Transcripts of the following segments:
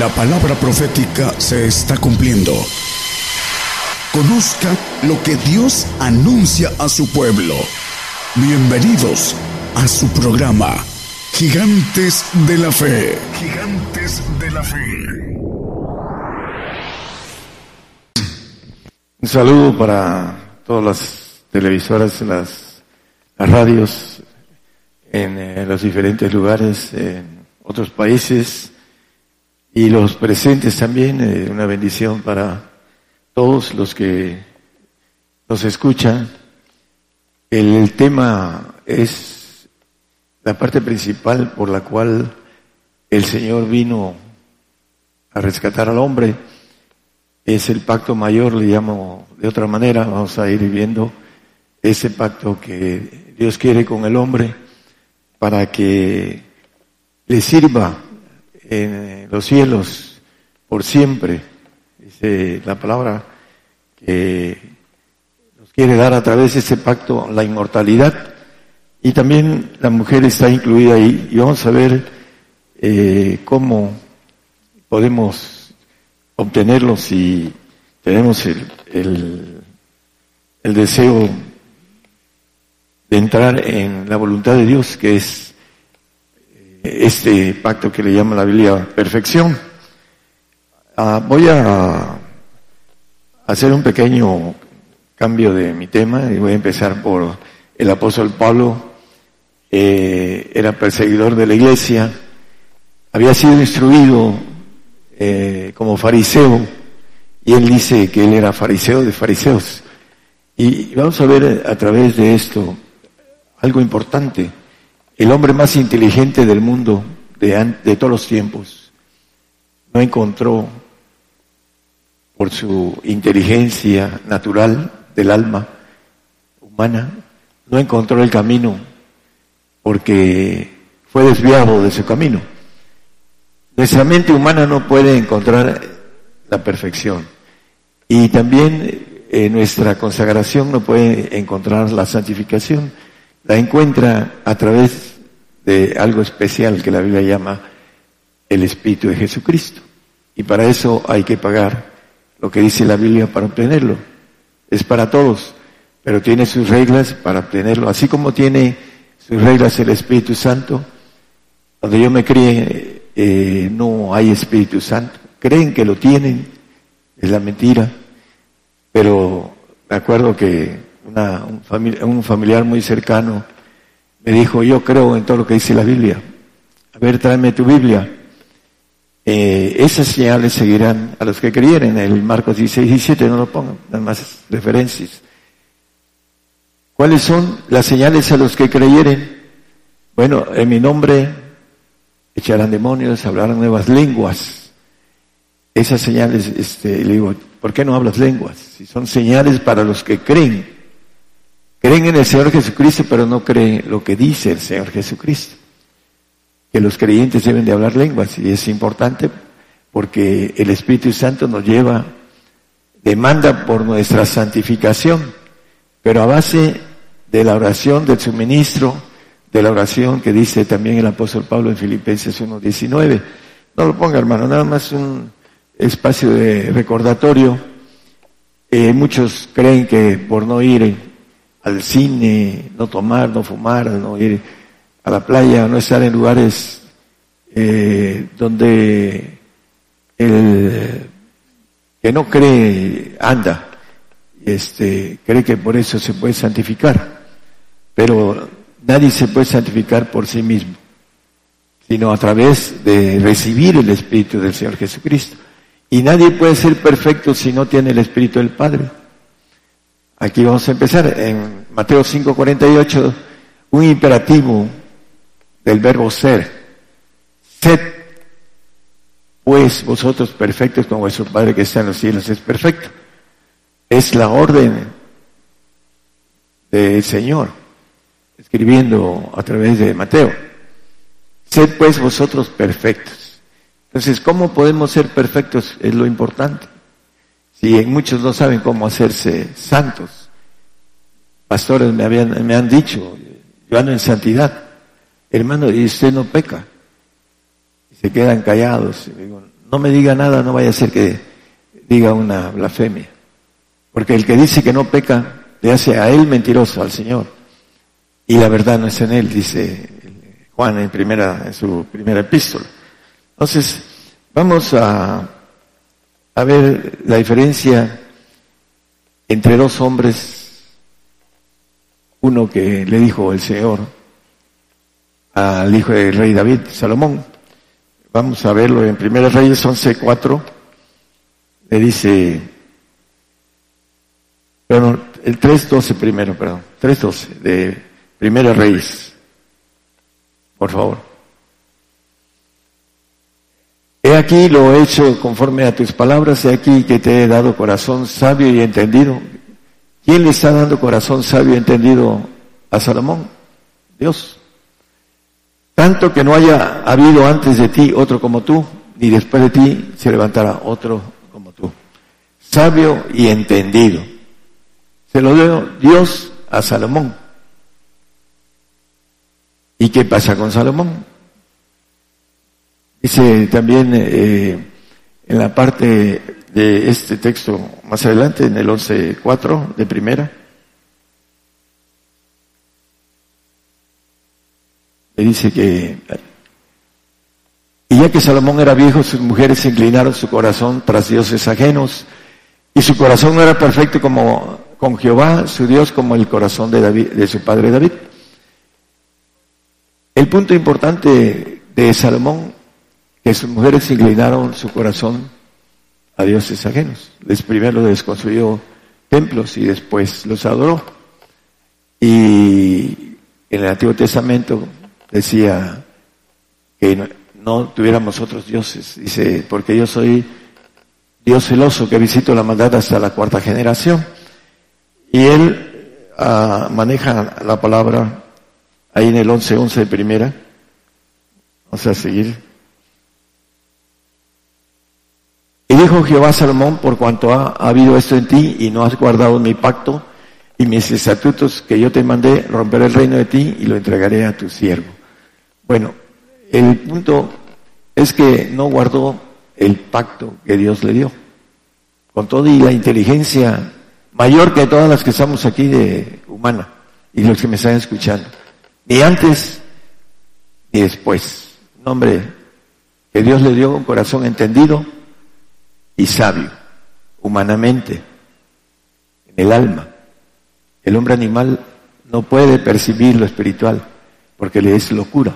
La palabra profética se está cumpliendo. Conozca lo que Dios anuncia a su pueblo. Bienvenidos a su programa, Gigantes de la Fe. Gigantes de la Fe. Un saludo para todas las televisoras, las, radios en eh, los diferentes lugares, en otros países y los presentes también. Eh, una bendición para todos los que nos escuchan. El, tema es la parte principal por la cual el Señor vino a rescatar al hombre. Es el pacto mayor, le llamo de otra manera, vamos a ir viendo ese pacto que Dios quiere con el hombre para que le sirva en los cielos por siempre. Dice la palabra que nos quiere dar a través de ese pacto la inmortalidad. Y también la mujer está incluida ahí. Y vamos a ver eh, cómo podemos obtenerlo si tenemos el, el, el deseo de entrar en la voluntad de Dios, que es este pacto que le llama la Biblia perfección. Ah, voy a hacer un pequeño cambio de mi tema y voy a empezar por el apóstol Pablo. Eh, era perseguidor de la iglesia, había sido instruido eh, como fariseo y él dice que él era fariseo de fariseos. Y vamos a ver a través de esto algo importante el hombre más inteligente del mundo de, de todos los tiempos no encontró por su inteligencia natural del alma humana, no encontró el camino porque fue desviado de su camino. Nuestra mente humana no puede encontrar la perfección y también eh, nuestra consagración no puede encontrar la santificación, la encuentra a través de algo especial que la Biblia llama el Espíritu de Jesucristo. Y para eso hay que pagar lo que dice la Biblia para obtenerlo. Es para todos, pero tiene sus reglas para obtenerlo. Así como tiene sus reglas el Espíritu Santo, donde yo me crié eh, no hay Espíritu Santo. Creen que lo tienen, es la mentira. Pero me acuerdo que un familiar muy cercano me dijo, yo creo en todo lo que dice la Biblia. A ver, tráeme tu Biblia. Eh, esas señales seguirán a los que creyeren. El Marcos 16, 17, no lo pongan, nada más referencias. ¿Cuáles son las señales a los que creyeren? Bueno, en mi nombre echarán demonios, hablarán nuevas lenguas. Esas señales, este, le digo, ¿por qué no hablas lenguas? Si son señales para los que creen. Creen en el Señor Jesucristo, pero no creen lo que dice el Señor Jesucristo. Que los creyentes deben de hablar lenguas y es importante porque el Espíritu Santo nos lleva, demanda por nuestra santificación, pero a base de la oración, del suministro, de la oración que dice también el apóstol Pablo en Filipenses 1.19. No lo ponga hermano, nada más un espacio de recordatorio. Eh, muchos creen que por no ir al cine, no tomar, no fumar, no ir a la playa, no estar en lugares eh, donde el que no cree anda, este, cree que por eso se puede santificar, pero nadie se puede santificar por sí mismo, sino a través de recibir el Espíritu del Señor Jesucristo. Y nadie puede ser perfecto si no tiene el Espíritu del Padre. Aquí vamos a empezar en Mateo 5:48, un imperativo del verbo ser. Sed pues vosotros perfectos como vuestro Padre que está en los cielos es perfecto. Es la orden del Señor, escribiendo a través de Mateo. Sed pues vosotros perfectos. Entonces, ¿cómo podemos ser perfectos? Es lo importante. Si muchos no saben cómo hacerse santos, pastores me, habían, me han dicho, yo ando en santidad, hermano, y usted no peca. Y se quedan callados. No me diga nada, no vaya a ser que diga una blasfemia. Porque el que dice que no peca, le hace a él mentiroso, al Señor. Y la verdad no es en él, dice Juan en, primera, en su primera epístola. Entonces, vamos a, a ver la diferencia entre dos hombres, uno que le dijo el Señor al hijo del rey David, Salomón. Vamos a verlo en Primera Reyes 11.4. Le dice, bueno, el 3.12 primero, perdón, 3.12 de Primera Reyes. Por favor. He aquí lo he hecho conforme a tus palabras, he aquí que te he dado corazón sabio y entendido. ¿Quién le está dando corazón sabio y entendido a Salomón? Dios. Tanto que no haya habido antes de ti otro como tú, ni después de ti se levantará otro como tú. Sabio y entendido. Se lo dio Dios a Salomón. ¿Y qué pasa con Salomón? Dice también eh, en la parte de este texto más adelante, en el 11.4 de primera, dice que, y ya que Salomón era viejo, sus mujeres inclinaron su corazón tras dioses ajenos, y su corazón no era perfecto como con Jehová, su Dios, como el corazón de, David, de su padre David. El punto importante de Salomón, que sus mujeres inclinaron su corazón a dioses ajenos. Les primero les construyó templos y después los adoró. Y en el Antiguo Testamento decía que no, tuviéramos otros dioses. Dice, porque yo soy Dios celoso que visito la maldad hasta la cuarta generación. Y él ah, maneja la palabra ahí en el 11.11 11 de primera. Vamos a seguir. Y dijo Jehová Salomón, por cuanto ha habido esto en ti y no has guardado mi pacto y mis estatutos que yo te mandé, romperé el reino de ti y lo entregaré a tu siervo. Bueno, el punto es que no guardó el pacto que Dios le dio. Con toda y la inteligencia mayor que todas las que estamos aquí de humana y los que me están escuchando. Ni antes ni después. Nombre que Dios le dio un corazón entendido y sabio, humanamente, en el alma. El hombre animal no puede percibir lo espiritual porque le es locura.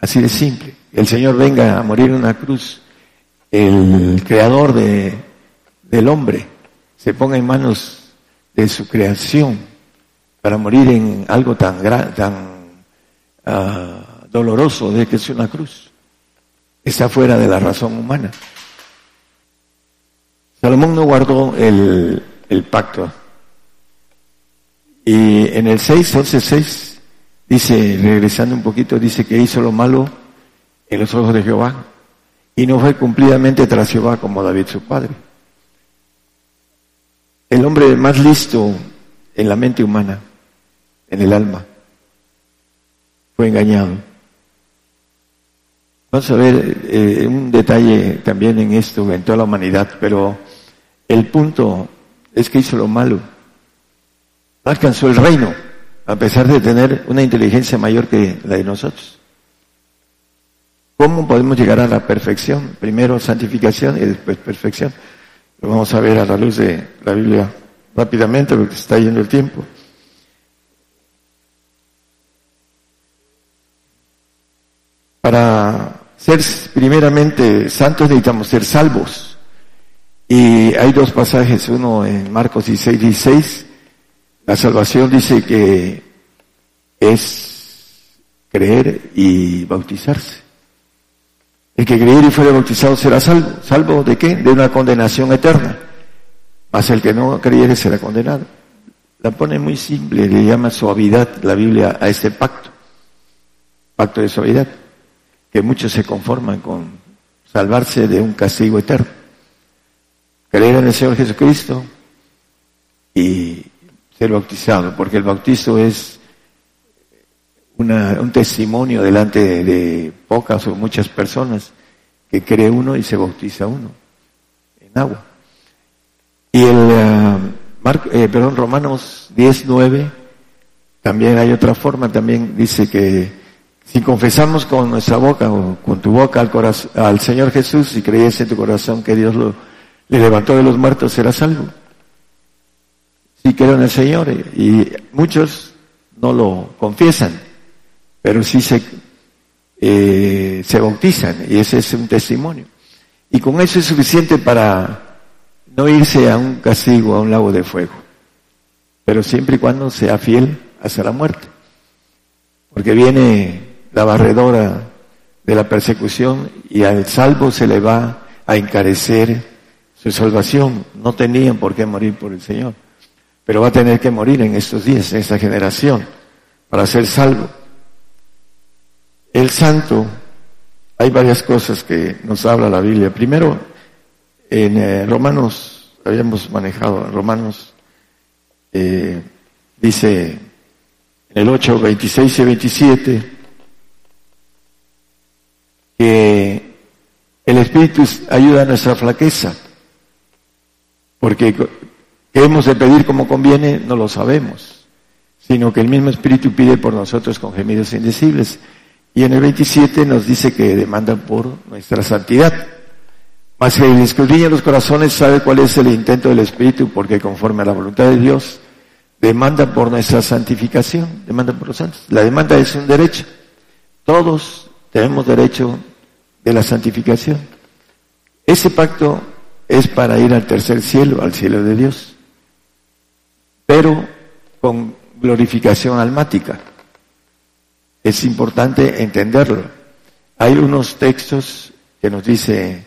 Así de simple. El Señor venga a morir en una cruz. El creador de, del hombre se ponga en manos de su creación para morir en algo tan, tan uh, doloroso de que es una cruz. Está fuera de la razón humana. Salomón no guardó el, pacto. Y en el 6, 11, 6, Dice, regresando un poquito, dice que hizo lo malo en los ojos de Jehová y no fue cumplidamente tras Jehová como David su padre. El hombre más listo en la mente humana, en el alma, fue engañado. Vamos a ver eh, un detalle también en esto, en toda la humanidad, pero el punto es que hizo lo malo. No alcanzó el reino a pesar de tener una inteligencia mayor que la de nosotros. ¿Cómo podemos llegar a la perfección? Primero santificación y después perfección. Lo vamos a ver a la luz de la Biblia rápidamente porque está yendo el tiempo. Para ser primeramente santos necesitamos ser salvos. Y hay dos pasajes, uno en Marcos 16, 16 la salvación dice que es creer y bautizarse. El que creer y fuere bautizado será salvo. ¿Salvo de qué? De una condenación eterna. Mas el que no creyere será condenado. La pone muy simple, le llama suavidad la Biblia a este pacto. Pacto de suavidad. Que muchos se conforman con salvarse de un castigo eterno. Creer en el Señor Jesucristo y ser bautizado, porque el bautizo es una, un testimonio delante de, pocas o muchas personas que cree uno y se bautiza uno en agua. Y el eh, perdón, Romanos 10, 9, también hay otra forma, también dice que si confesamos con nuestra boca o con tu boca al, corazón, al Señor Jesús y crees en tu corazón que Dios lo, le levantó de los muertos, serás salvo. Si creo en el Señor y muchos no lo confiesan, pero sí se, eh, se bautizan y ese es un testimonio. Y con eso es suficiente para no irse a un castigo, a un lago de fuego, pero siempre y cuando sea fiel hasta la muerte. Porque viene la barredora de la persecución y al salvo se le va a encarecer su salvación. No tenían por qué morir por el Señor, pero va a tener que morir en estos días, en esta generación para ser salvo. El santo, hay varias cosas que nos habla la Biblia. Primero, en eh, Romanos, habíamos manejado, en Romanos eh, dice en el 8, 26 y 27 que el Espíritu ayuda a nuestra flaqueza, porque que hemos de pedir como conviene, no lo sabemos sino que el mismo Espíritu pide por nosotros con gemidos indecibles. Y en el 27 nos dice que demanda por nuestra santidad. Mas el escudriña los corazones sabe cuál es el intento del Espíritu, porque conforme a la voluntad de Dios, demanda por nuestra santificación, demanda por los santos. La demanda es un derecho. Todos tenemos derecho de la santificación. Ese pacto es para ir al tercer cielo, al cielo de Dios. Pero con glorificación almática. Es importante entenderlo. Hay unos textos que nos dice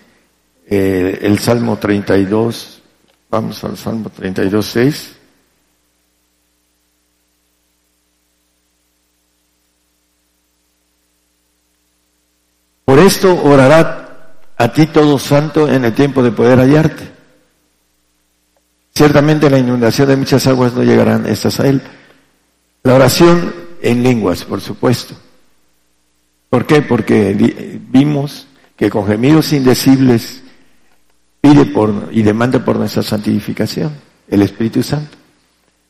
eh, el Salmo 32, vamos al Salmo 32, 6. Por esto orará a ti todo santo en el tiempo de poder hallarte. Ciertamente la inundación de muchas aguas no llegarán estas a él, la oración en lenguas, por supuesto. ¿Por qué? Porque vimos que con gemidos indecibles pide por y demanda por nuestra santificación el Espíritu Santo.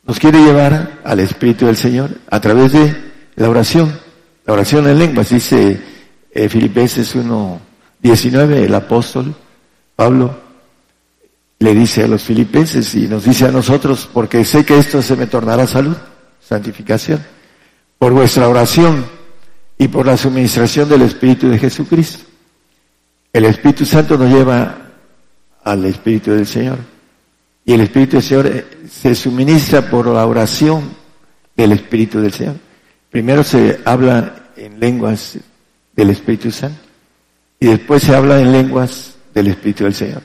Nos quiere llevar al Espíritu del Señor a través de la oración. La oración en lenguas, dice eh, Filipenses 1.19, el apóstol Pablo le dice a los filipenses y nos dice a nosotros, porque sé que esto se me tornará salud santificación, por vuestra oración y por la suministración del Espíritu de Jesucristo. El Espíritu Santo nos lleva al Espíritu del Señor. Y el Espíritu del Señor eh, se suministra por la oración del Espíritu del Señor. Primero se habla en lenguas del Espíritu Santo y después se habla en lenguas del Espíritu del Señor.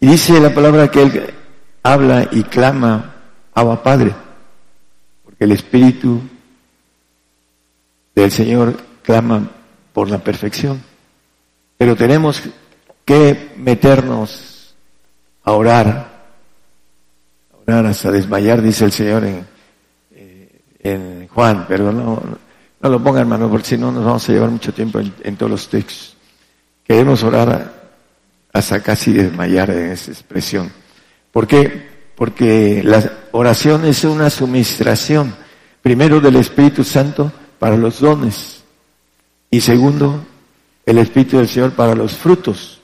Y dice la palabra que Él habla y clama, Abba Padre el Espíritu del Señor clama por la perfección. Pero tenemos que meternos a orar, a orar hasta desmayar, dice el Señor en, eh, en Juan, pero no, no lo ponga hermano, porque si no nos vamos a llevar mucho tiempo en todos los textos. Queremos orar hasta casi desmayar en esa expresión. ¿Por qué? porque la oración es una suministración, primero del Espíritu Santo para los dones y segundo, el Espíritu del Señor para los frutos,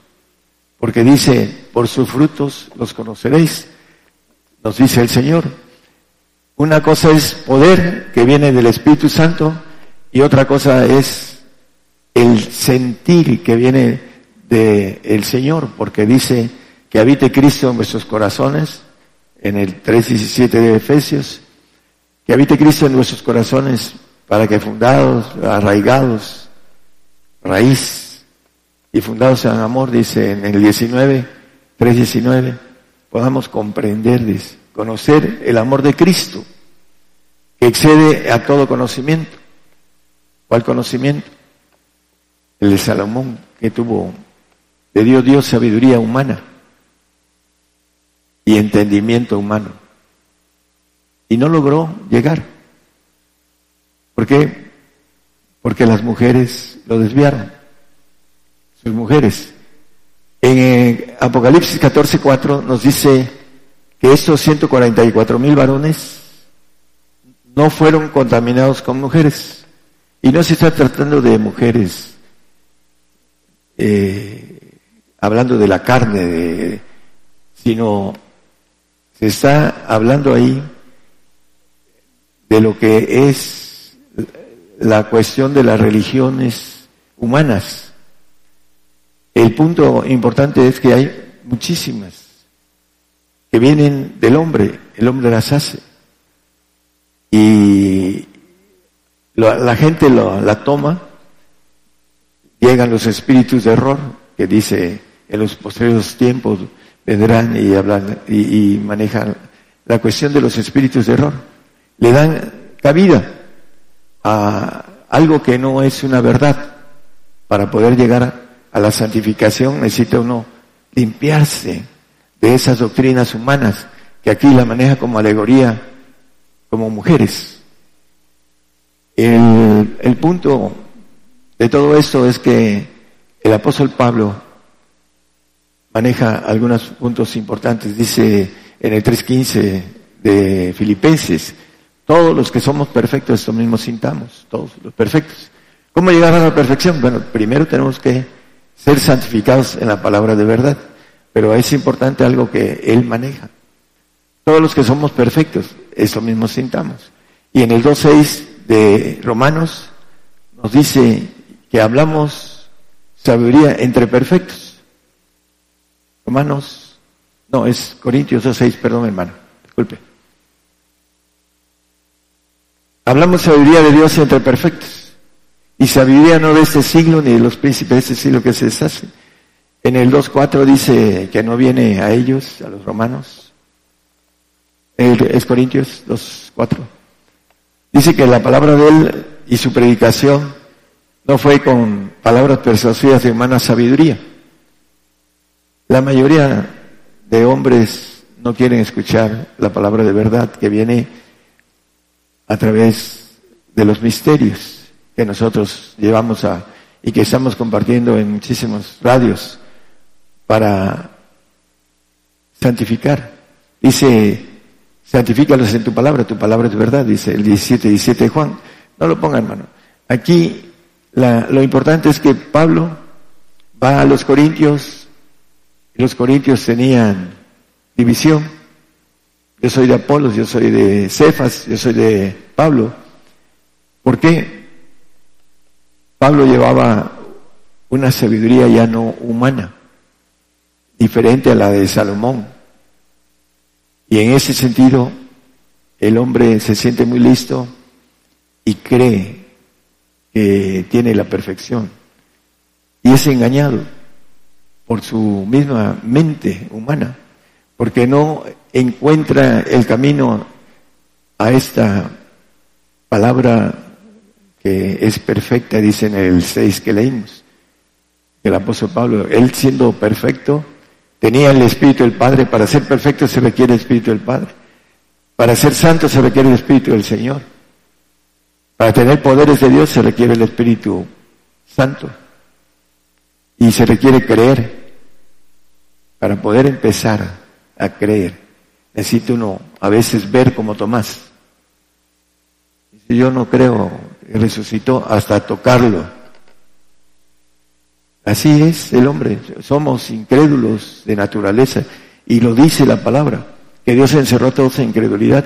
porque dice, por sus frutos los conoceréis, nos dice el Señor. Una cosa es poder que viene del Espíritu Santo y otra cosa es el sentir que viene del Señor, porque dice que habite Cristo en vuestros corazones en el 3.17 de Efesios, que habite Cristo en nuestros corazones para que fundados, arraigados, raíz y fundados en amor, dice en el 19, 3.19, podamos comprender, conocer el amor de Cristo, que excede a todo conocimiento. ¿Cuál conocimiento? El de Salomón, que tuvo, le dio Dios sabiduría humana y entendimiento humano. Y no logró llegar. ¿Por qué? Porque las mujeres lo desviaron. Sus mujeres. En eh, Apocalipsis 14:4 nos dice que estos 144 mil varones no fueron contaminados con mujeres. Y no se está tratando de mujeres, eh, hablando de la carne, sino se está hablando ahí de lo que es la cuestión de las religiones humanas. El punto importante es que hay muchísimas que vienen del hombre, el hombre las hace. Y la, gente la toma, llegan los espíritus de error, que dice en los posteriores tiempos vendrán y hablan y manejan la cuestión de los espíritus de error. Le dan cabida a algo que no es una verdad. Para poder llegar a la santificación necesita uno limpiarse de esas doctrinas humanas que aquí la maneja como alegoría, como mujeres. El, punto de todo esto es que el apóstol Pablo maneja algunos puntos importantes. Dice en el 3.15 de Filipenses, todos los que somos perfectos, esto mismo sintamos, todos los perfectos. ¿Cómo llegar a la perfección? Bueno, primero tenemos que ser santificados en la palabra de verdad. Pero es importante algo que Él maneja. Todos los que somos perfectos, eso mismo sintamos. Y en el 2.6 de Romanos nos dice que hablamos sabiduría entre perfectos. Romanos, no, es Corintios 2.6, perdón hermano, disculpe. Hablamos sabiduría de Dios entre perfectos. Y sabiduría no de este siglo ni de los príncipes de este siglo que se deshacen en el 2.4 dice que no viene a ellos, a los romanos. Es Corintios 2.4. Dice que la palabra de él y su predicación no fue con palabras persuasivas de humana sabiduría. La mayoría de hombres no quieren escuchar la palabra de verdad que viene a través de los misterios que nosotros llevamos a y que estamos compartiendo en muchísimos radios para santificar. Dice, santifícalos en tu palabra, tu palabra es verdad, dice el 17, 17 de Juan. No lo ponga, hermano. Aquí lo importante es que Pablo va a los Corintios, y los Corintios tenían división. Yo soy de Apolos, yo soy de Cefas, yo soy de Pablo. ¿Por qué? Pablo llevaba una sabiduría ya no humana diferente a la de Salomón. Y en ese sentido, el hombre se siente muy listo y cree que tiene la perfección. Y es engañado por su misma mente humana, porque no encuentra el camino a esta palabra que es perfecta, dice en el 6 que leímos. El apóstol Pablo, él siendo perfecto, Tenía el Espíritu del Padre. Para ser perfecto se requiere el Espíritu del Padre. Para ser santo se requiere el Espíritu del Señor. Para tener poderes de Dios se requiere el Espíritu Santo. Y se requiere creer. Para poder empezar a creer, necesita uno a veces ver como Tomás. Yo no creo, resucitó hasta tocarlo. Así es el hombre, somos incrédulos de naturaleza y lo dice la palabra, que Dios encerró a todos en incredulidad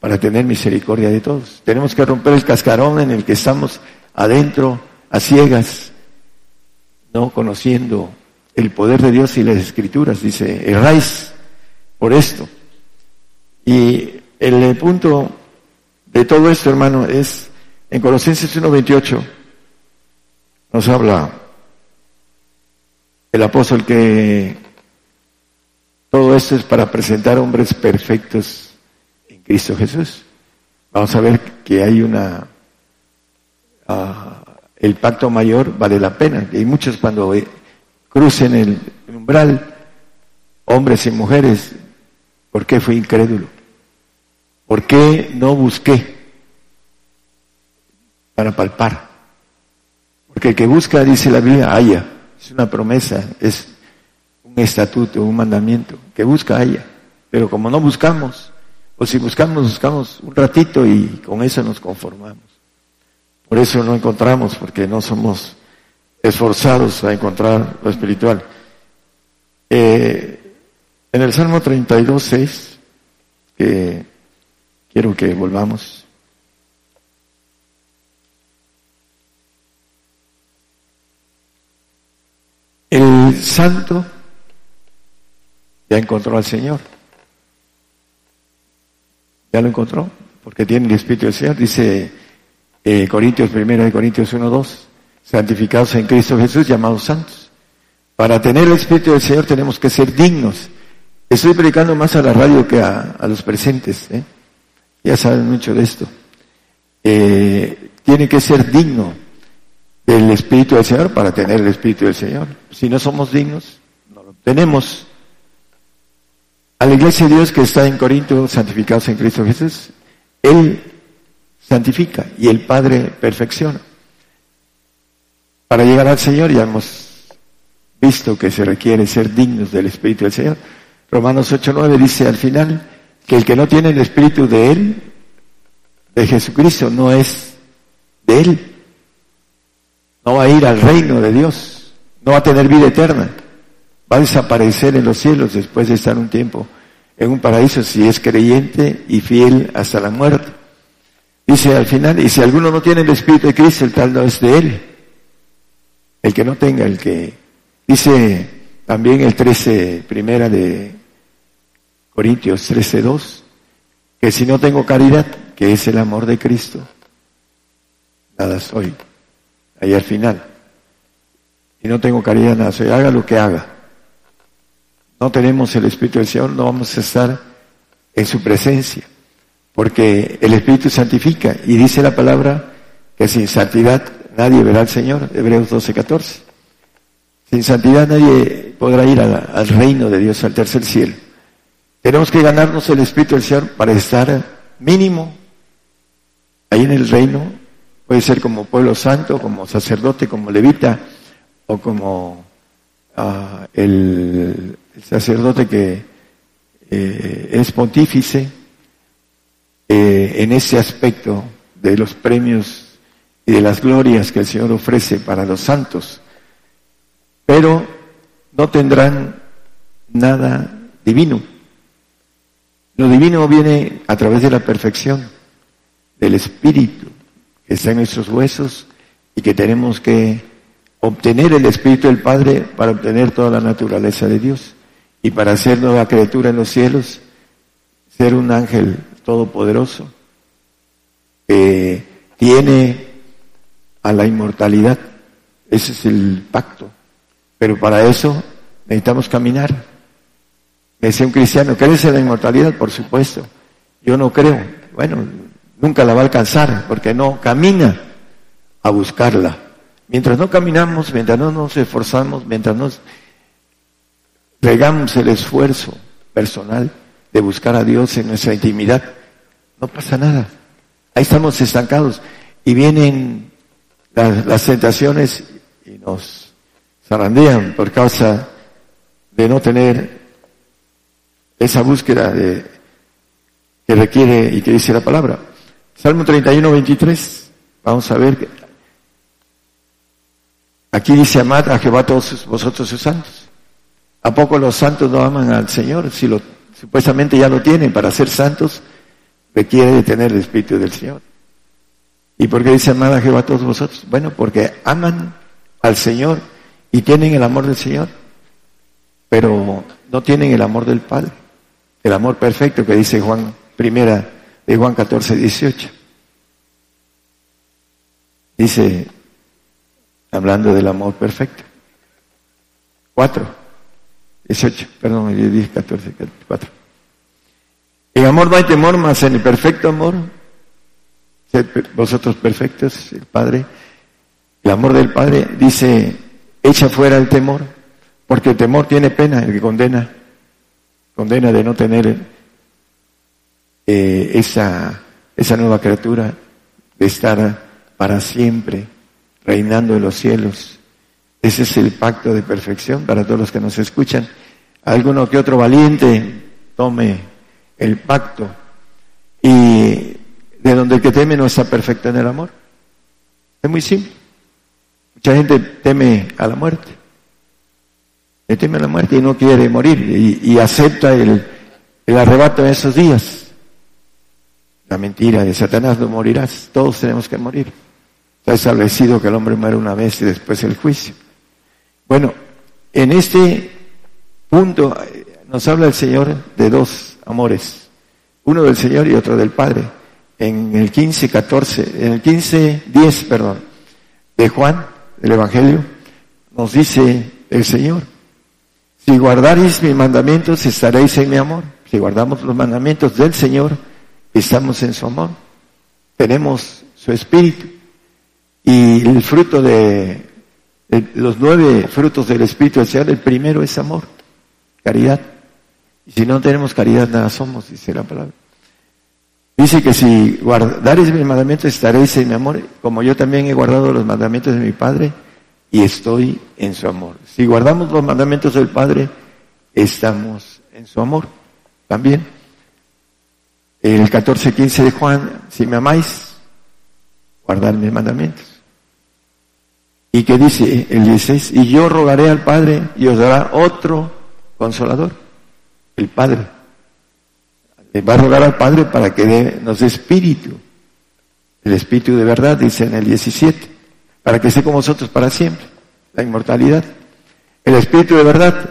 para tener misericordia de todos. Tenemos que romper el cascarón en el que estamos adentro, a ciegas, no conociendo el poder de Dios y las escrituras, dice, erráis por esto. Y el punto de todo esto, hermano, es en Colosenses 1.28, nos habla el apóstol que todo esto es para presentar hombres perfectos Cristo Jesús. Vamos a ver que hay una, ah, el pacto mayor vale la pena. Y muchos cuando crucen el umbral, hombres y mujeres, ¿por qué fui incrédulo? ¿Por qué no busqué para palpar? Porque el que busca, dice la Biblia, haya. Es una promesa, es un estatuto, un mandamiento, que busca a ella. Pero como no buscamos, o si buscamos, buscamos un ratito y con eso nos conformamos. Por eso no encontramos, porque no somos esforzados a encontrar lo espiritual. Eh, en el Salmo 32, 6, que quiero que volvamos. El santo ya encontró al Señor. Ya lo encontró, porque tiene el Espíritu del Señor. Dice eh, Corintios primero de Corintios 1, 2, santificados en Cristo Jesús, llamados santos. Para tener el Espíritu del Señor tenemos que ser dignos. Estoy predicando más a la radio que a, los presentes. ¿eh? Ya saben mucho de esto. Eh, tiene que ser digno del Espíritu del Señor para tener el Espíritu del Señor. Si no somos dignos, no lo tenemos. A la iglesia de Dios que está en Corinto, santificados en Cristo Jesús, Él santifica y el Padre perfecciona. Para llegar al Señor ya hemos visto que se requiere ser dignos del Espíritu del Señor. Romanos 8.9 dice al final que el que no tiene el Espíritu de Él, de Jesucristo, no es de Él no va a ir al reino de Dios, no va a tener vida eterna, va a desaparecer en los cielos después de estar un tiempo en un paraíso si es creyente y fiel hasta la muerte. Dice al final, y si alguno no tiene el Espíritu de Cristo, el tal no es de él. El que no tenga, el que dice también el 13, primera de Corintios 13, 2, que si no tengo caridad, que es el amor de Cristo, nada soy ahí al final. Y no tengo caridad nada, soy haga lo que haga. No tenemos el Espíritu del Señor, no vamos a estar en su presencia, porque el Espíritu santifica y dice la palabra que sin santidad nadie verá al Señor, Hebreos 12, 14. Sin santidad nadie podrá ir al reino de Dios, al tercer cielo. Tenemos que ganarnos el Espíritu del Señor para estar mínimo ahí en el reino Puede ser como pueblo santo, como sacerdote, como levita, o como ah, el, sacerdote que eh, es pontífice eh, en ese aspecto de los premios y de las glorias que el Señor ofrece para los santos. Pero no tendrán nada divino. Lo divino viene a través de la perfección del Espíritu que está en nuestros huesos y que tenemos que obtener el Espíritu del Padre para obtener toda la naturaleza de Dios y para ser nueva criatura en los cielos, ser un ángel todopoderoso que tiene a la inmortalidad. Ese es el pacto. Pero para eso necesitamos caminar. Me decía un cristiano, ¿crees en la inmortalidad? Por supuesto. Yo no creo. Bueno, nunca la va a alcanzar porque no camina a buscarla. Mientras no caminamos, mientras no nos esforzamos, mientras no regamos el esfuerzo personal de buscar a Dios en nuestra intimidad, no pasa nada. Ahí estamos estancados y vienen las, tentaciones y nos zarandean por causa de no tener esa búsqueda que requiere y que dice la palabra. Salmo 31, 23. Vamos a ver. Aquí dice, amad a Jehová todos vosotros sus santos. ¿A poco los santos no aman al Señor? Si lo, supuestamente ya lo tienen, para ser santos requiere de tener el Espíritu del Señor. ¿Y por qué dice amad a Jehová todos vosotros? Bueno, porque aman al Señor y tienen el amor del Señor, pero no tienen el amor del Padre, el amor perfecto que dice Juan primera de Juan 14, 18. Dice, hablando del amor perfecto. 4, 18, perdón, yo dije 14, 4. En amor no hay temor, más en el perfecto amor, sed vosotros perfectos, el Padre, el amor del Padre dice, echa fuera el temor, porque el temor tiene pena, el que condena, condena de no tener eh, esa, esa nueva criatura de estar para siempre reinando en los cielos. Ese es el pacto de perfección para todos los que nos escuchan. alguno que otro valiente tome el pacto y de donde el que teme no está perfecto en el amor. Es muy simple. Mucha gente teme a la muerte. Le teme a la muerte y no quiere morir y, acepta el, el arrebato en esos días. La mentira de Satanás no morirás, todos tenemos que morir. Está establecido que el hombre muere una vez y después el juicio. Bueno, en este punto eh, nos habla el Señor de dos amores, uno del Señor y otro del Padre. En el 15, 14, en el 15, 10, perdón, de Juan, del Evangelio, nos dice el Señor, si guardaréis mis mandamientos, estaréis en mi amor. Si guardamos los mandamientos del Señor, estamos en su amor. Tenemos su espíritu. Y el fruto de, los nueve frutos del Espíritu del el primero es amor, caridad. Y si no tenemos caridad, nada somos, dice la palabra. Dice que si guardaréis mis mandamientos, estaréis en mi amor, como yo también he guardado los mandamientos de mi Padre y estoy en su amor. Si guardamos los mandamientos del Padre, estamos en su amor también. El 14-15 de Juan, si me amáis, guardad mis mandamientos. Y que dice el 16, y yo rogaré al Padre y os dará otro consolador, el Padre. Le va a rogar al Padre para que nos dé espíritu, el espíritu de verdad, dice en el 17, para que esté con vosotros para siempre, la inmortalidad. El espíritu de verdad,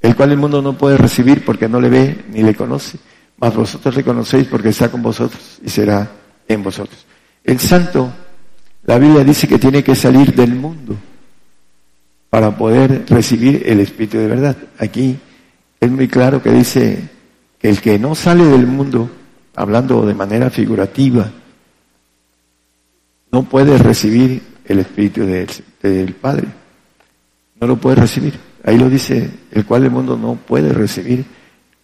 el cual el mundo no puede recibir porque no le ve ni le conoce, mas vosotros le conocéis porque está con vosotros y será en vosotros. El santo la Biblia dice que tiene que salir del mundo para poder recibir el Espíritu de verdad. Aquí es muy claro que dice que el que no sale del mundo, hablando de manera figurativa, no puede recibir el Espíritu del, Padre. No lo puede recibir. Ahí lo dice, el cual el mundo no puede recibir,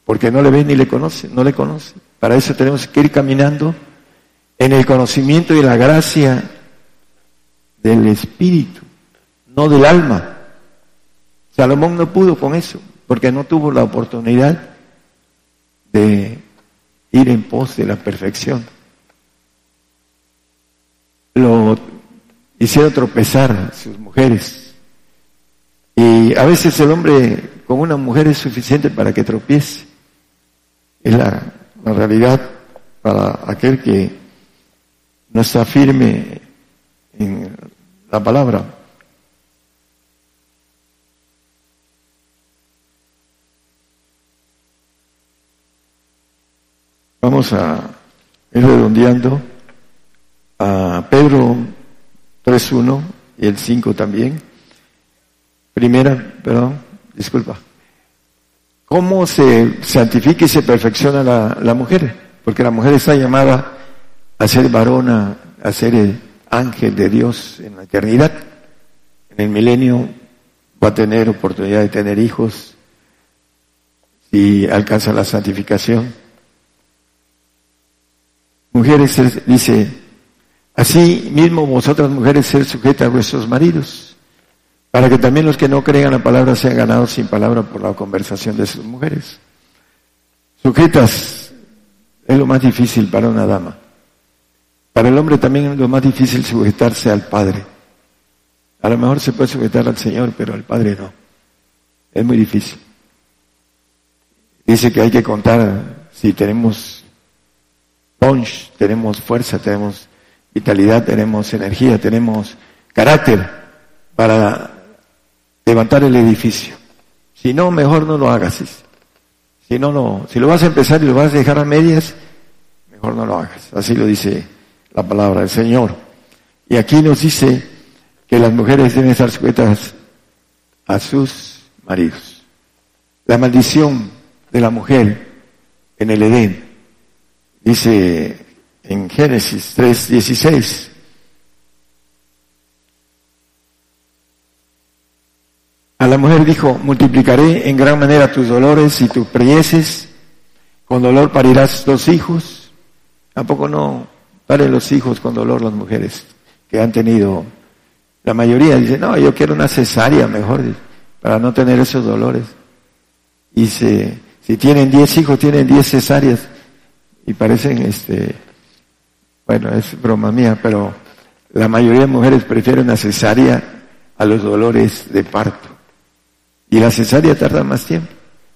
porque no le ve ni le conoce, no le conoce. Para eso tenemos que ir caminando en el conocimiento y la gracia del espíritu, no del alma. Salomón no pudo con eso, porque no tuvo la oportunidad de ir en pos de la perfección. Lo hicieron tropezar sus mujeres. Y a veces el hombre con una mujer es suficiente para que tropiece. Es la, la realidad para aquel que no está firme en la palabra. Vamos a ir redondeando a Pedro 3.1 y el 5 también. Primera, perdón, disculpa. ¿Cómo se santifica y se perfecciona la, la mujer? Porque la mujer está llamada a ser varona, a ser el, ángel de Dios en la eternidad. En el milenio va a tener oportunidad de tener hijos si alcanza la santificación. Mujeres, dice, así mismo vosotras mujeres ser sujetas a vuestros maridos, para que también los que no crean la palabra sean ganados sin palabra por la conversación de sus mujeres. Sujetas es lo más difícil para una dama. Para el hombre también es lo más difícil sujetarse al Padre. A lo mejor se puede sujetar al Señor, pero al Padre no. Es muy difícil. Dice que hay que contar si tenemos punch, tenemos fuerza, tenemos vitalidad, tenemos energía, tenemos carácter para levantar el edificio. Si no, mejor no lo hagas. Si no, no. Si lo vas a empezar y lo vas a dejar a medias, mejor no lo hagas. Así lo dice la palabra del Señor. Y aquí nos dice que las mujeres deben estar sujetas a sus maridos. La maldición de la mujer en el Edén, dice en Génesis 3:16, A la mujer dijo, multiplicaré en gran manera tus dolores y tus preyeses, con dolor parirás dos hijos. ¿Tampoco no Paren los hijos con dolor las mujeres que han tenido. La mayoría dice, no, yo quiero una cesárea mejor para no tener esos dolores. Y se, si tienen diez hijos, tienen diez cesáreas. Y parecen, este, bueno, es broma mía, pero la mayoría de mujeres prefieren una cesárea a los dolores de parto. Y la cesárea tarda más tiempo.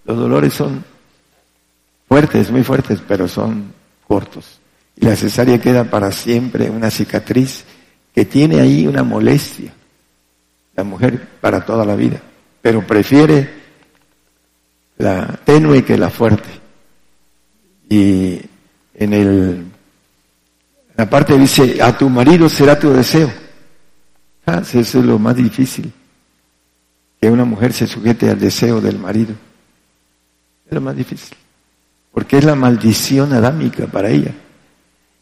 Los dolores son fuertes, muy fuertes, pero son cortos. Y la cesárea queda para siempre una cicatriz que tiene ahí una molestia. La mujer para toda la vida. Pero prefiere la tenue que la fuerte. Y en el la parte dice, a tu marido será tu deseo. Ah, eso es lo más difícil. Que una mujer se sujete al deseo del marido. Es lo más difícil porque es la maldición adámica para ella.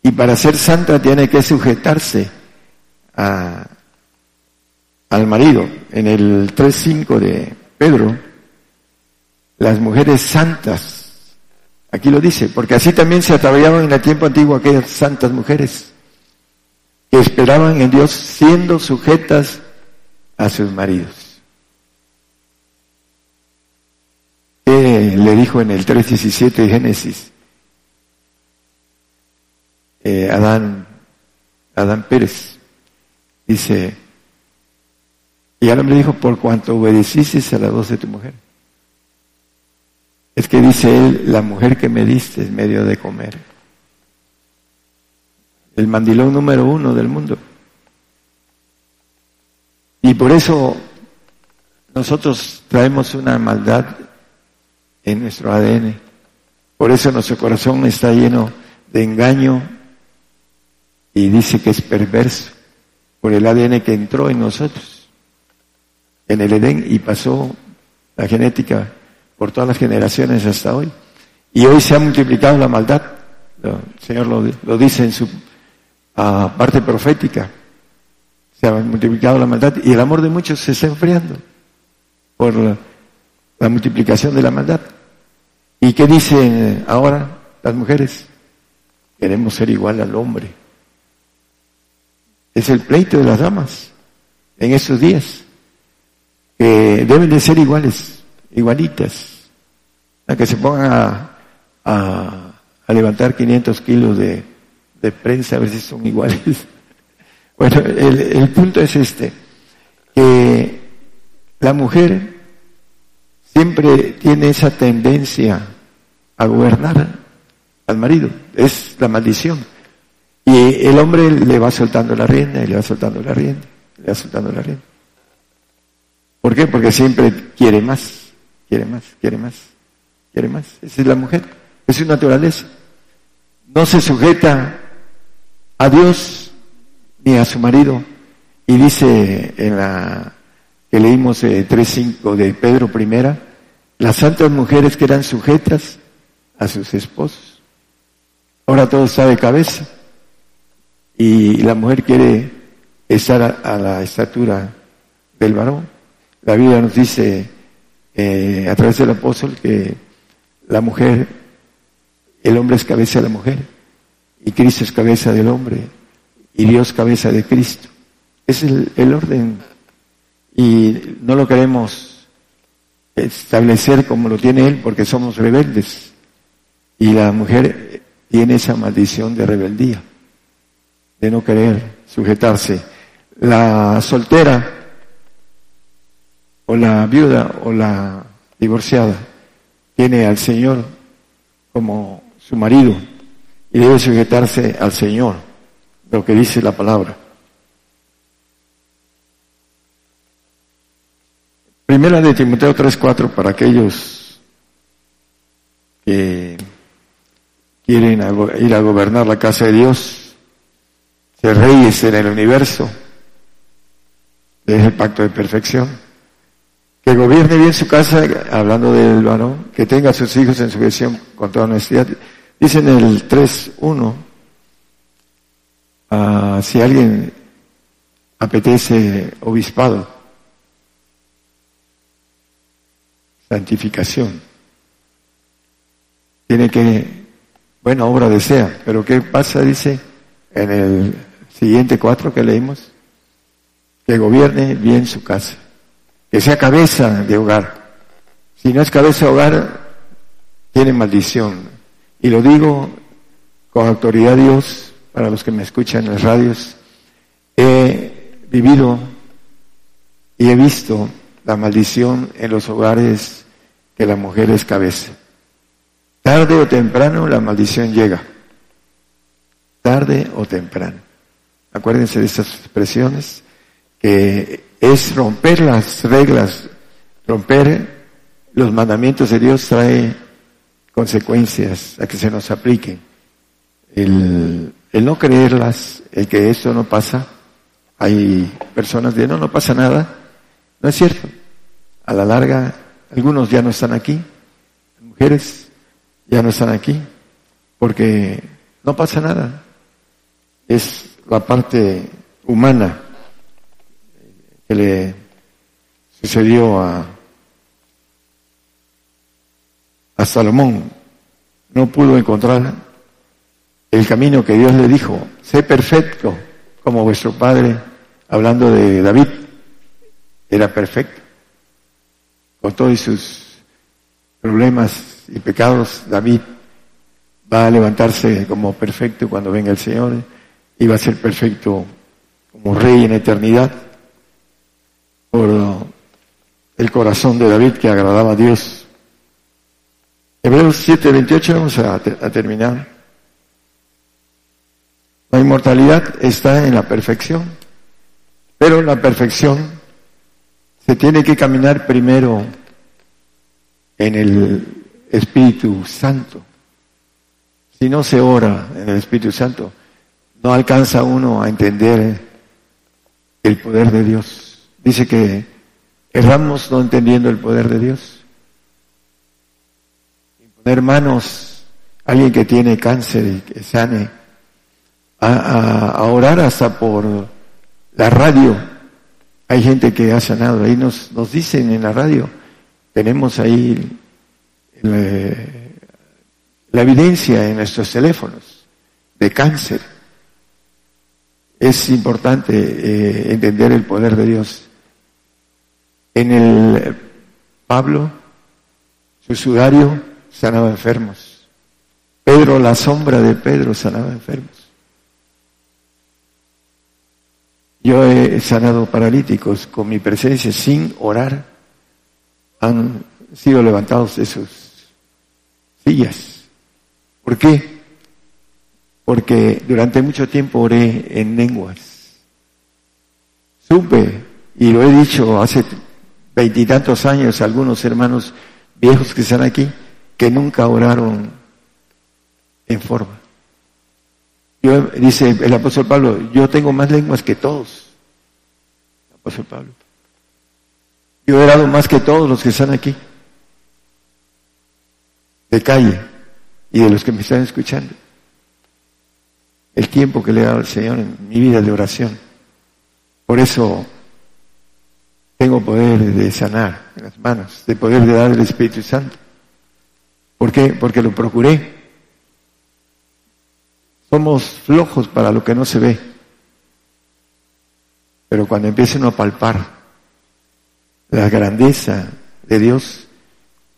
Y para ser santa tiene que sujetarse al marido. En el 3.5 de Pedro, las mujeres santas, aquí lo dice, porque así también se ataviaban en el tiempo antiguo aquellas santas mujeres que esperaban en Dios siendo sujetas a sus maridos. le dijo en el 3.17 de Génesis? Eh, Adán, Adán Pérez, dice, y Adán le dijo, por cuanto obedeciste a la voz de tu mujer. Es que dice él, la mujer que me diste es medio de comer. El mandilón número uno del mundo. Y por eso nosotros traemos una maldad en nuestro ADN. Por eso nuestro corazón está lleno de engaño y dice que es perverso por el ADN que entró en nosotros, en el Edén y pasó la genética por todas las generaciones hasta hoy. Y hoy se ha multiplicado la maldad, el Señor lo, dice en su ah, parte profética, se ha multiplicado la maldad y el amor de muchos se está enfriando por la multiplicación de la maldad. ¿Y qué dicen ahora las mujeres? Queremos ser igual al hombre. Es el pleito de las damas en estos días, que deben de ser iguales, igualitas, a que se pongan a, a, levantar 500 kilos de, de prensa a ver si son iguales. Bueno, el, el punto es este, que la mujer siempre tiene esa tendencia a gobernar al marido. Es la maldición. Y el hombre le va soltando la rienda, y le va soltando la rienda, le va soltando la rienda. ¿Por qué? Porque siempre quiere más, quiere más, quiere más, quiere más. Esa es la mujer, es su naturaleza. No se sujeta a Dios ni a su marido. Y dice en la que leímos eh, 3.5 de Pedro I, las santas mujeres que eran sujetas a sus esposos. Ahora todo está de cabeza y la mujer quiere estar a, la estatura del varón. La Biblia nos dice eh, a través del apóstol que la mujer, el hombre es cabeza de la mujer y Cristo es cabeza del hombre y Dios cabeza de Cristo. Es el orden y no lo queremos establecer como lo tiene Él porque somos rebeldes. Y la mujer tiene esa maldición de rebeldía, de no querer sujetarse. La soltera o la viuda o la divorciada tiene al Señor como su marido y debe sujetarse al Señor, lo que dice la palabra. Primera de Timoteo 3:4 para aquellos que quieren ir a gobernar la casa de Dios, ser reyes en el universo, es el pacto de perfección, que gobierne bien su casa, hablando del varón, que tenga a sus hijos en su gestión con toda honestidad. Dice en el 3.1, ah, si alguien apetece obispado, santificación. Tiene que, buena obra desea, pero ¿qué pasa? Dice en el siguiente cuatro que leímos, que gobierne bien su casa, que sea cabeza de hogar, Si no es cabeza de hogar, tiene maldición. Y lo digo con autoridad Dios, para los que me escuchan en las radios, he vivido y he visto la maldición en los hogares que la mujer es cabeza. Tarde o temprano la maldición llega. Tarde o temprano. Acuérdense de estas expresiones, que es romper las reglas, romper los mandamientos de Dios trae consecuencias a que se nos apliquen. El, el no creerlas, el que esto no pasa, hay personas de no, no pasa nada, no es cierto. A la larga, algunos ya no están aquí, mujeres ya no están aquí, porque no pasa nada. Es la parte humana que le sucedió a, Salomón. No pudo encontrar el camino que Dios le dijo, sé perfecto como vuestro padre, hablando de David, era perfecto. Con todos sus problemas y pecados, David va a levantarse como perfecto cuando venga el Señor va a ser perfecto como rey en eternidad por el corazón de David que agradaba a Dios. Hebreos 7:28 vamos a, a terminar. La inmortalidad está en la perfección, pero la perfección se tiene que caminar primero en el Espíritu Santo. Si no se ora en el Espíritu Santo, no alcanza uno a entender el poder de Dios. Dice que erramos no entendiendo el poder de Dios. Poner manos, alguien que tiene cáncer y que sane, a, orar hasta por la radio. Hay gente que ha sanado, ahí nos, nos dicen en la radio, tenemos ahí la evidencia en nuestros teléfonos de cáncer es importante eh, entender el poder de Dios. En el Pablo, su sudario sanaba enfermos. Pedro, la sombra de Pedro sanaba enfermos. Yo he sanado paralíticos con mi presencia sin orar. Han sido levantados de sus sillas. ¿Por qué? Porque durante mucho tiempo oré en lenguas. Supe, y lo he dicho hace veintitantos años a algunos hermanos viejos que están aquí, que nunca oraron en forma. Yo, dice el apóstol Pablo, yo tengo más lenguas que todos. Apóstol Pablo. Yo he orado más que todos los que están aquí. De calle y de los que me están escuchando el tiempo que le he dado al Señor en mi vida de oración. Por eso tengo poder de sanar en las manos, de poder de dar el Espíritu Santo. ¿Por qué? Porque lo procuré. Somos flojos para lo que no se ve. Pero cuando empiecen a palpar la grandeza de Dios,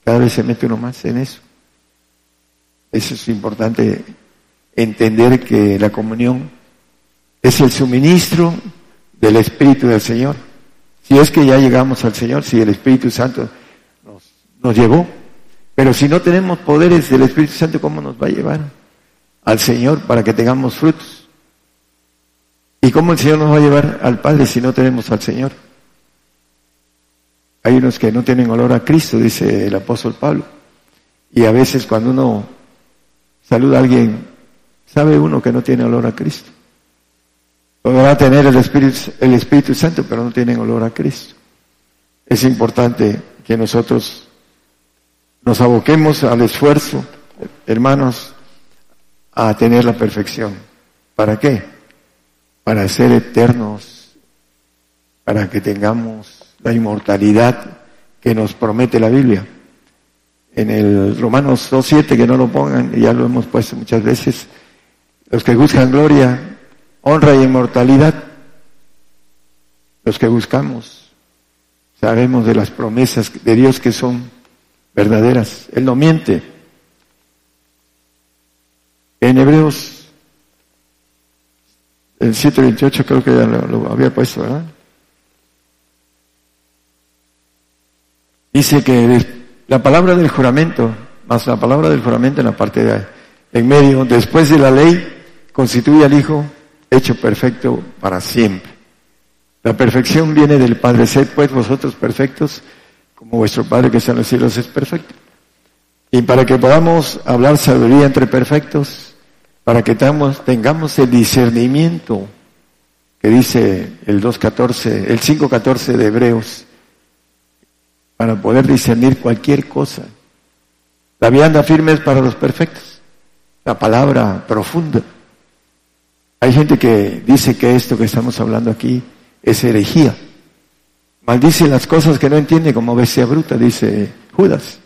cada vez se mete uno más en eso. Eso es importante entender que la comunión es el suministro del Espíritu del Señor. Si es que ya llegamos al Señor, si el Espíritu Santo nos, nos llevó, pero si no tenemos poderes del Espíritu Santo, ¿cómo nos va a llevar al Señor para que tengamos frutos? ¿Y cómo el Señor nos va a llevar al Padre si no tenemos al Señor? Hay unos que no tienen olor a Cristo, dice el apóstol Pablo. Y a veces cuando uno saluda a alguien sabe uno que no tiene olor a Cristo. Podrá tener el Espíritu, el Espíritu Santo, pero no tienen olor a Cristo. Es importante que nosotros nos aboquemos al esfuerzo, hermanos, a tener la perfección. ¿Para qué? Para ser eternos, para que tengamos la inmortalidad que nos promete la Biblia. En el Romanos 2.7, que no lo pongan, ya lo hemos puesto muchas veces, los que buscan gloria, honra y inmortalidad, los que buscamos, sabemos de las promesas de Dios que son verdaderas. Él no miente. En Hebreos, el 7.28 creo que ya lo, había puesto, ¿verdad? Dice que la palabra del juramento, más la palabra del juramento en la parte de en medio, después de la ley, constituye al Hijo hecho perfecto para siempre. La perfección viene del Padre. Sed pues vosotros perfectos, como vuestro Padre que está en los cielos es perfecto. Y para que podamos hablar sabiduría entre perfectos, para que tengamos, el discernimiento que dice el 2.14, el 5.14 de Hebreos, para poder discernir cualquier cosa. La vianda firme es para los perfectos, la palabra profunda. Hay gente que dice que esto que estamos hablando aquí es herejía. Maldice las cosas que no entiende como bestia bruta, dice Judas.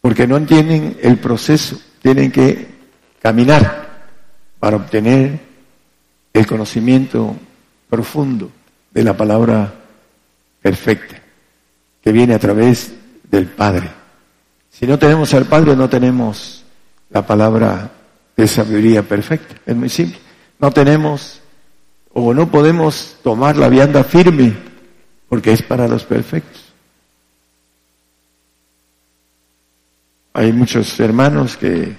Porque no entienden el proceso, tienen que caminar para obtener el conocimiento profundo de la palabra perfecta, que viene a través del Padre. Si no tenemos al Padre, no tenemos la palabra de sabiduría perfecta. Es muy simple. No tenemos o no podemos tomar la vianda firme porque es para los perfectos. Hay muchos hermanos que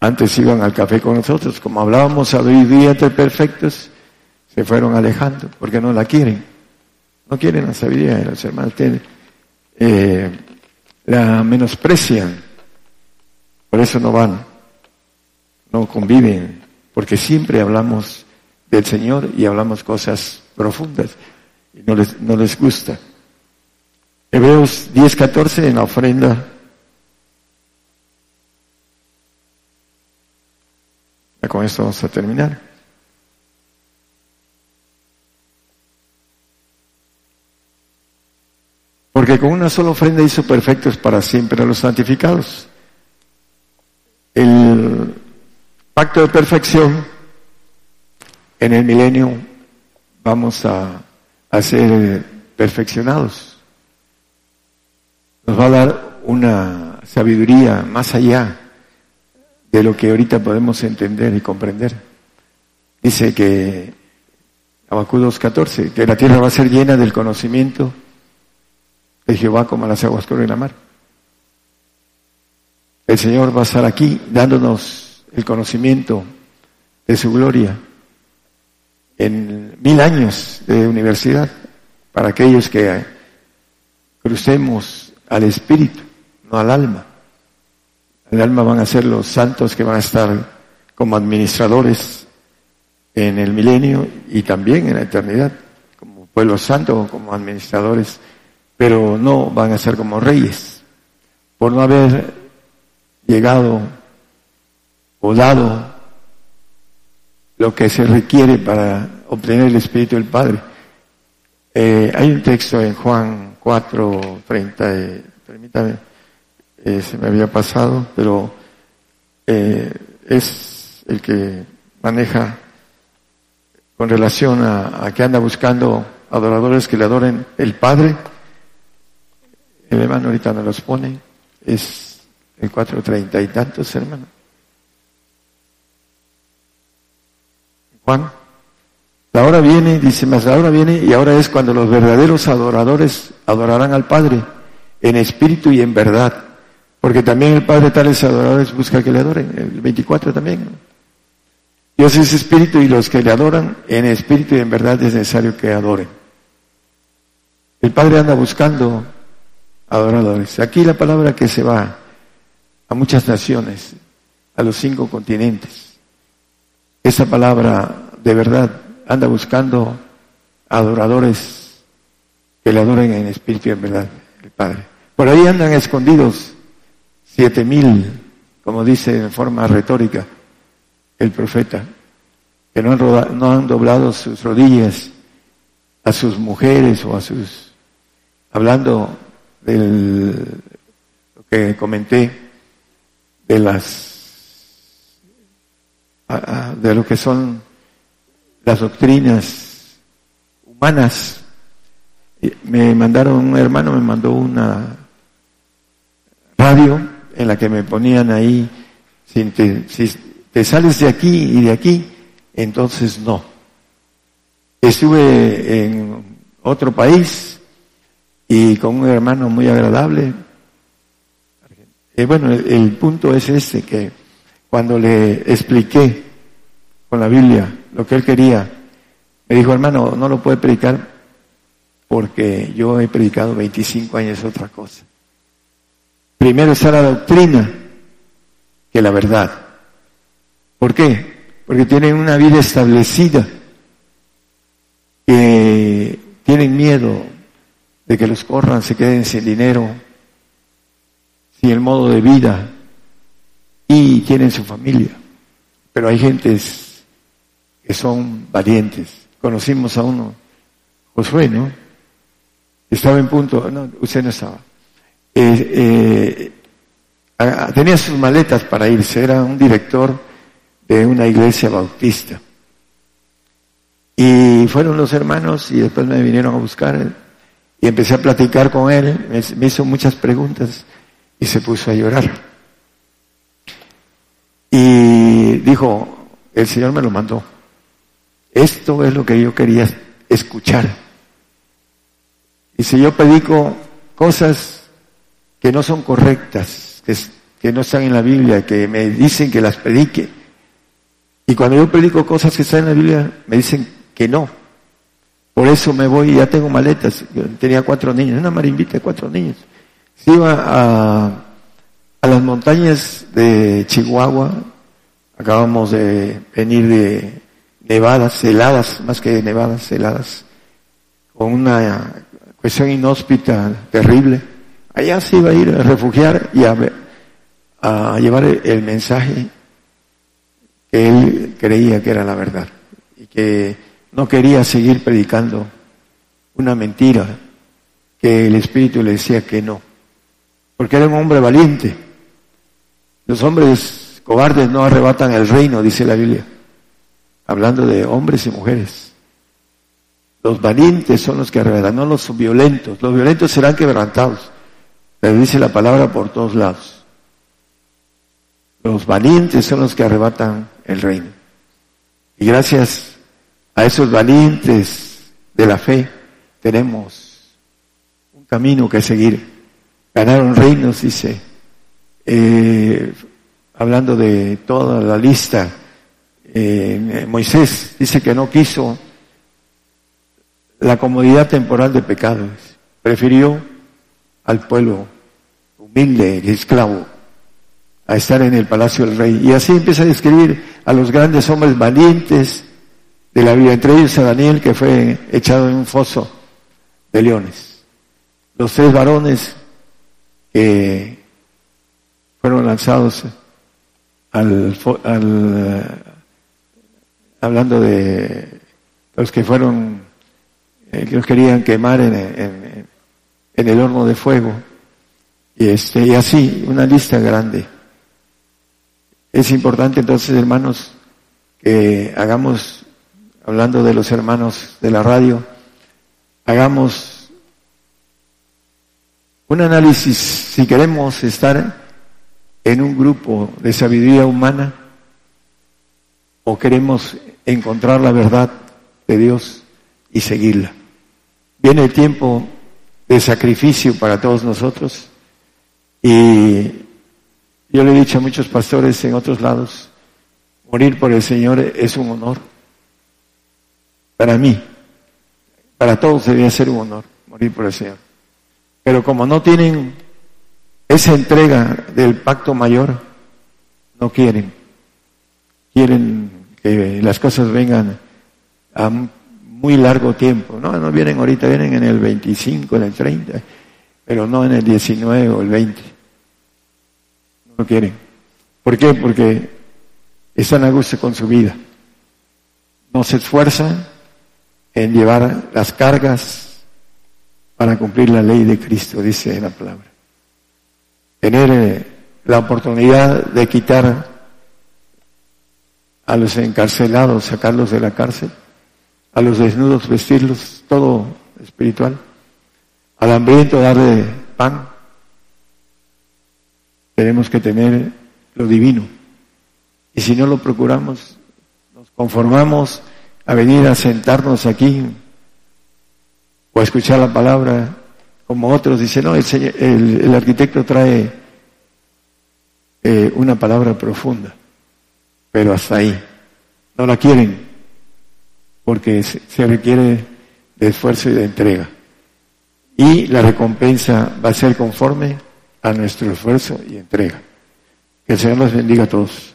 antes iban al café con nosotros, como hablábamos sabiduría entre perfectos, se fueron alejando porque no la quieren. No quieren la sabiduría de los hermanos, eh, la menosprecian, por eso no van, no conviven, porque siempre hablamos del Señor y hablamos cosas profundas y no les, no les gusta. Hebreos 10, 14 en la ofrenda. Ya con esto vamos a terminar. Porque con una sola ofrenda hizo perfectos para siempre a los santificados. El pacto de perfección en el milenio vamos a, ser perfeccionados. Nos va a dar una sabiduría más allá de lo que ahorita podemos entender y comprender. Dice que, Abacú 2.14, que la tierra va a ser llena del conocimiento de Jehová como las aguas corren la mar. El Señor va a estar aquí dándonos el conocimiento de su gloria en mil años de universidad para aquellos que crucemos al espíritu, no al alma. El alma van a ser los santos que van a estar como administradores en el milenio y también en la eternidad, como pueblo santo, como administradores, pero no van a ser como reyes, por no haber llegado o dado lo que se requiere para obtener el Espíritu del Padre. Eh, hay un texto en Juan 4, 30, eh, permítame, eh, se me había pasado, pero es el que maneja con relación a, a, que anda buscando adoradores que le adoren el Padre. El hermano ahorita nos los pone, es el 4.30 y tantos, hermano. La hora viene, dice más, la hora viene y ahora es cuando los verdaderos adoradores adorarán al Padre en espíritu y en verdad. Porque también el Padre tales adoradores busca que le adoren. El 24 también. Dios es espíritu y los que le adoran en espíritu y en verdad es necesario que adoren. El Padre anda buscando adoradores. Aquí la palabra que se va a muchas naciones, a los cinco continentes. Esa palabra de verdad anda buscando adoradores que le adoren en espíritu y en verdad, el Padre. Por ahí andan escondidos siete mil, como dice en forma retórica el profeta, que no han, no han doblado sus rodillas a sus mujeres o a sus, hablando del, lo que comenté, de las de lo que son las doctrinas humanas. Me mandaron, un hermano me mandó una radio en la que me ponían ahí, si te, sales de aquí y de aquí, entonces no. Estuve en otro país y con un hermano muy agradable. Y bueno, el punto es este, que cuando le expliqué con la Biblia lo que él quería, me dijo, hermano, no lo puede predicar porque yo he predicado 25 años otra cosa. Primero está la doctrina que la verdad. ¿Por qué? Porque tienen una vida establecida, que tienen miedo de que los corran, se queden sin dinero, sin el modo de vida y tienen su familia. Pero hay gentes que son valientes. Conocimos a uno, Josué, ¿no? Estaba en punto, no, usted no estaba. Eh, eh, tenía sus maletas para irse, era un director de una iglesia bautista. Y fueron los hermanos y después me vinieron a buscar y empecé a platicar con él, me, hizo muchas preguntas y se puso a llorar. Y dijo, el Señor me lo mandó. Esto es lo que yo quería escuchar. Y si yo predico cosas que no son correctas, que, no están en la Biblia, que me dicen que las predique, y cuando yo predico cosas que están en la Biblia, me dicen que no. Por eso me voy, ya tengo maletas. Tenía cuatro niños, una marimbita de cuatro niños. Se iba a, a las montañas de Chihuahua, acabamos de venir de nevadas, heladas, más que nevadas, heladas, con una cuestión inhóspita terrible. Allá se iba a ir a refugiar y a, a llevar el mensaje que él creía que era la verdad y que no quería seguir predicando una mentira que el Espíritu le decía que no, porque era un hombre valiente. Los hombres cobardes no arrebatan el reino, dice la Biblia, hablando de hombres y mujeres. Los valientes son los que arrebatan, no los violentos. Los violentos serán quebrantados. Pero dice la palabra por todos lados. Los valientes son los que arrebatan el reino. Y gracias a esos valientes de la fe tenemos un camino que seguir. Ganaron reinos, dice, eh, hablando de toda la lista. Eh, Moisés dice que no quiso la comodidad temporal de pecados. Prefirió al pueblo humilde y esclavo a estar en el palacio del rey. Y así empieza a describir a los grandes hombres valientes de la vida, entre ellos a Daniel que fue echado en un foso de leones. Los tres varones que fueron lanzados al, al hablando de los que fueron eh, que los querían quemar en, en, en, el horno de fuego. Y, este, y así, una lista grande. Es importante entonces, hermanos, que hagamos, hablando de los hermanos de la radio, hagamos un análisis si queremos estar en un grupo de sabiduría humana o queremos encontrar la verdad de Dios y seguirla. Viene el tiempo de sacrificio para todos nosotros y yo le he dicho a muchos pastores en otros lados, morir por el Señor es un honor. Para mí, para todos debería ser un honor morir por el Señor. Pero como no tienen esa entrega del pacto mayor, no quieren. Quieren que las cosas vengan a muy largo tiempo. No, no vienen ahorita, vienen en el 25, en el 30, pero no en el 19 o el 20. No quieren. ¿Por qué? Porque están a gusto con su vida. No se esfuerzan en llevar las cargas para cumplir la ley de Cristo, dice la palabra. Tener eh, la oportunidad de quitar a los encarcelados, sacarlos de la cárcel, a los desnudos vestirlos, todo espiritual, al hambriento darle pan, tenemos que tener lo divino. Y si no lo procuramos, nos conformamos a venir a sentarnos aquí o a escuchar la palabra como otros dicen, no, el, arquitecto trae eh, una palabra profunda, pero hasta ahí. No la quieren porque se requiere de esfuerzo y de entrega. Y la recompensa va a ser conforme a nuestro esfuerzo y entrega. Que el Señor nos bendiga a todos.